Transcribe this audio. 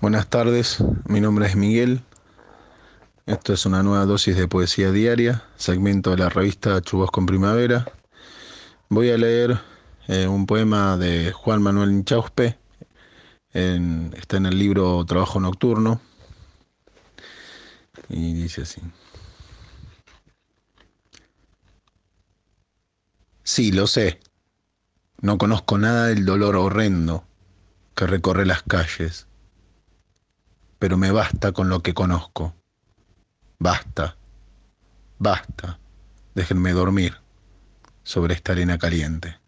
Buenas tardes, mi nombre es Miguel. Esto es una nueva dosis de poesía diaria, segmento de la revista Chubos con Primavera. Voy a leer eh, un poema de Juan Manuel Inchauspe, está en el libro Trabajo Nocturno, y dice así. Sí, lo sé. No conozco nada del dolor horrendo que recorre las calles pero me basta con lo que conozco. Basta, basta, déjenme dormir sobre esta arena caliente.